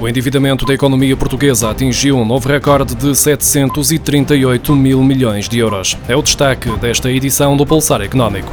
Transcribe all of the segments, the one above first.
O endividamento da economia portuguesa atingiu um novo recorde de 738 mil milhões de euros. É o destaque desta edição do Pulsar Económico.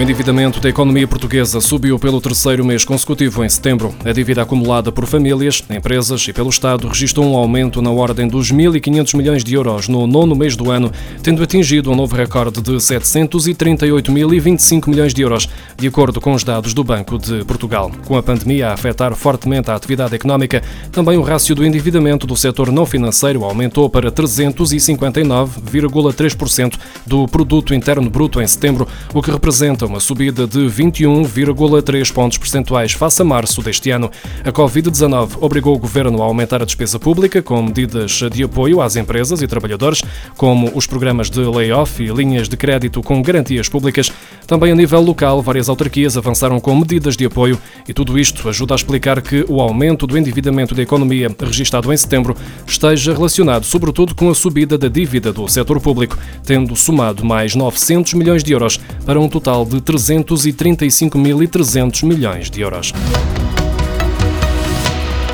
O endividamento da economia portuguesa subiu pelo terceiro mês consecutivo em setembro. A dívida acumulada por famílias, empresas e pelo Estado registrou um aumento na ordem dos 1.500 milhões de euros no nono mês do ano, tendo atingido um novo recorde de 738.025 milhões de euros, de acordo com os dados do Banco de Portugal. Com a pandemia a afetar fortemente a atividade económica, também o rácio do endividamento do setor não financeiro aumentou para 359,3% do produto interno bruto em setembro, o que representa uma subida de 21,3 pontos percentuais face a março deste ano. A Covid-19 obrigou o governo a aumentar a despesa pública com medidas de apoio às empresas e trabalhadores, como os programas de layoff e linhas de crédito com garantias públicas. Também a nível local, várias autarquias avançaram com medidas de apoio e tudo isto ajuda a explicar que o aumento do endividamento da economia registado em setembro esteja relacionado sobretudo com a subida da dívida do setor público, tendo somado mais 900 milhões de euros para um total de 335.300 milhões de euros.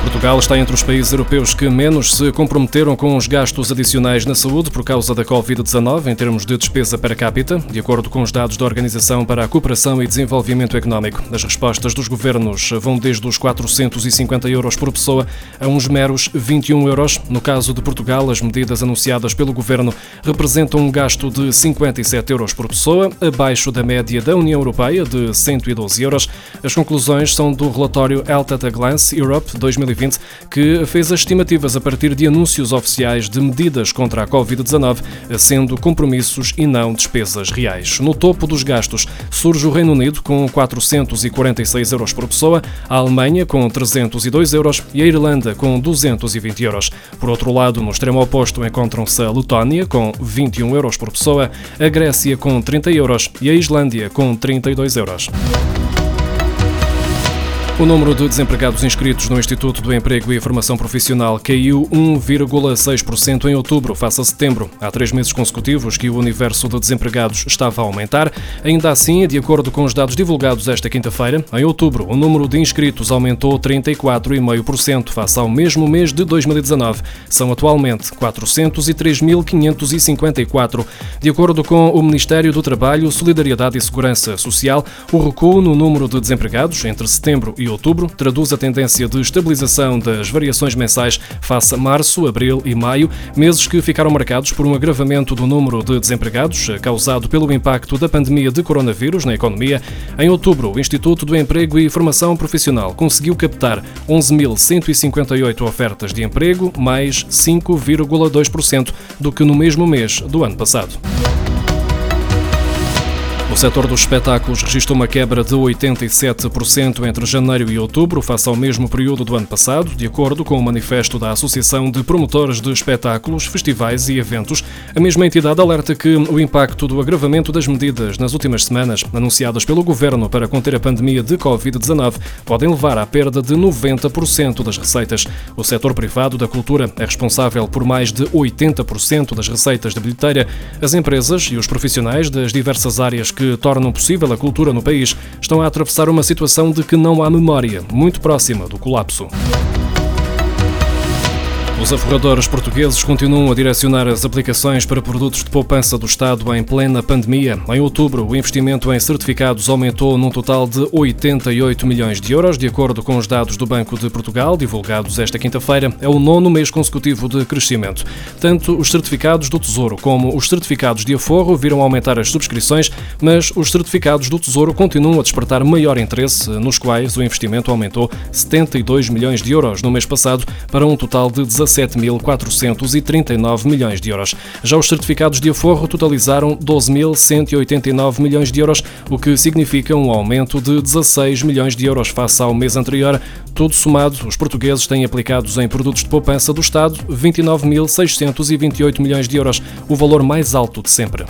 Portugal está entre os países europeus que menos se comprometeram com os gastos adicionais na saúde por causa da Covid-19 em termos de despesa per capita, de acordo com os dados da Organização para a Cooperação e Desenvolvimento Económico. As respostas dos governos vão desde os 450 euros por pessoa a uns meros 21 euros. No caso de Portugal, as medidas anunciadas pelo governo representam um gasto de 57 euros por pessoa, abaixo da média da União Europeia de 112 euros. As conclusões são do relatório Health at a Glance Europe 2020 2020, que fez as estimativas a partir de anúncios oficiais de medidas contra a Covid-19, sendo compromissos e não despesas reais. No topo dos gastos surge o Reino Unido com 446 euros por pessoa, a Alemanha com 302 euros e a Irlanda com 220 euros. Por outro lado, no extremo oposto encontram-se a Letónia com 21 euros por pessoa, a Grécia com 30 euros e a Islândia com 32 euros. O número de desempregados inscritos no Instituto do Emprego e Formação Profissional caiu 1,6% em outubro, face a setembro. Há três meses consecutivos que o universo de desempregados estava a aumentar. Ainda assim, de acordo com os dados divulgados esta quinta-feira, em outubro, o número de inscritos aumentou 34,5% face ao mesmo mês de 2019. São atualmente 403.554. De acordo com o Ministério do Trabalho, Solidariedade e Segurança Social, o recuo no número de desempregados entre setembro e outubro traduz a tendência de estabilização das variações mensais face a março, abril e maio, meses que ficaram marcados por um agravamento do número de desempregados causado pelo impacto da pandemia de coronavírus na economia. Em outubro, o Instituto do Emprego e Formação Profissional conseguiu captar 11.158 ofertas de emprego, mais 5,2% do que no mesmo mês do ano passado. O setor dos espetáculos registrou uma quebra de 87% entre janeiro e outubro, face ao mesmo período do ano passado, de acordo com o manifesto da Associação de Promotores de Espetáculos, Festivais e Eventos. A mesma entidade alerta que o impacto do agravamento das medidas nas últimas semanas, anunciadas pelo governo para conter a pandemia de Covid-19, podem levar à perda de 90% das receitas. O setor privado da cultura é responsável por mais de 80% das receitas de bilheteira. As empresas e os profissionais das diversas áreas tornam possível a cultura no país estão a atravessar uma situação de que não há memória, muito próxima do colapso. Os aforradores portugueses continuam a direcionar as aplicações para produtos de poupança do Estado em plena pandemia. Em outubro, o investimento em certificados aumentou num total de 88 milhões de euros, de acordo com os dados do Banco de Portugal, divulgados esta quinta-feira. É o nono mês consecutivo de crescimento. Tanto os certificados do Tesouro como os certificados de aforro viram aumentar as subscrições, mas os certificados do Tesouro continuam a despertar maior interesse, nos quais o investimento aumentou 72 milhões de euros no mês passado para um total de 17 17.439 milhões de euros. Já os certificados de aforro totalizaram 12.189 milhões de euros, o que significa um aumento de 16 milhões de euros face ao mês anterior. Tudo somado, os portugueses têm aplicados em produtos de poupança do Estado 29.628 milhões de euros, o valor mais alto de sempre.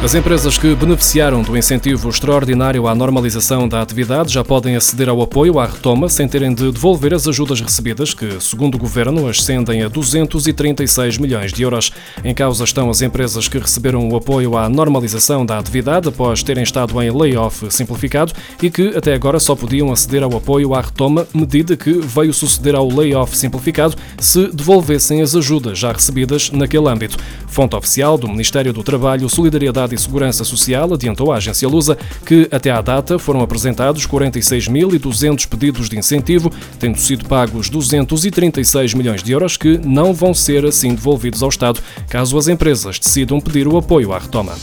As empresas que beneficiaram do incentivo extraordinário à normalização da atividade já podem aceder ao apoio à retoma sem terem de devolver as ajudas recebidas, que, segundo o governo, ascendem a 236 milhões de euros. Em causa estão as empresas que receberam o apoio à normalização da atividade após terem estado em layoff simplificado e que até agora só podiam aceder ao apoio à retoma, medida que veio suceder ao layoff simplificado se devolvessem as ajudas já recebidas naquele âmbito. Fonte oficial do Ministério do Trabalho, Solidariedade Igualdade e Segurança Social adiantou à agência Lusa que, até à data, foram apresentados 46.200 pedidos de incentivo, tendo sido pagos 236 milhões de euros que não vão ser assim devolvidos ao Estado, caso as empresas decidam pedir o apoio à retoma.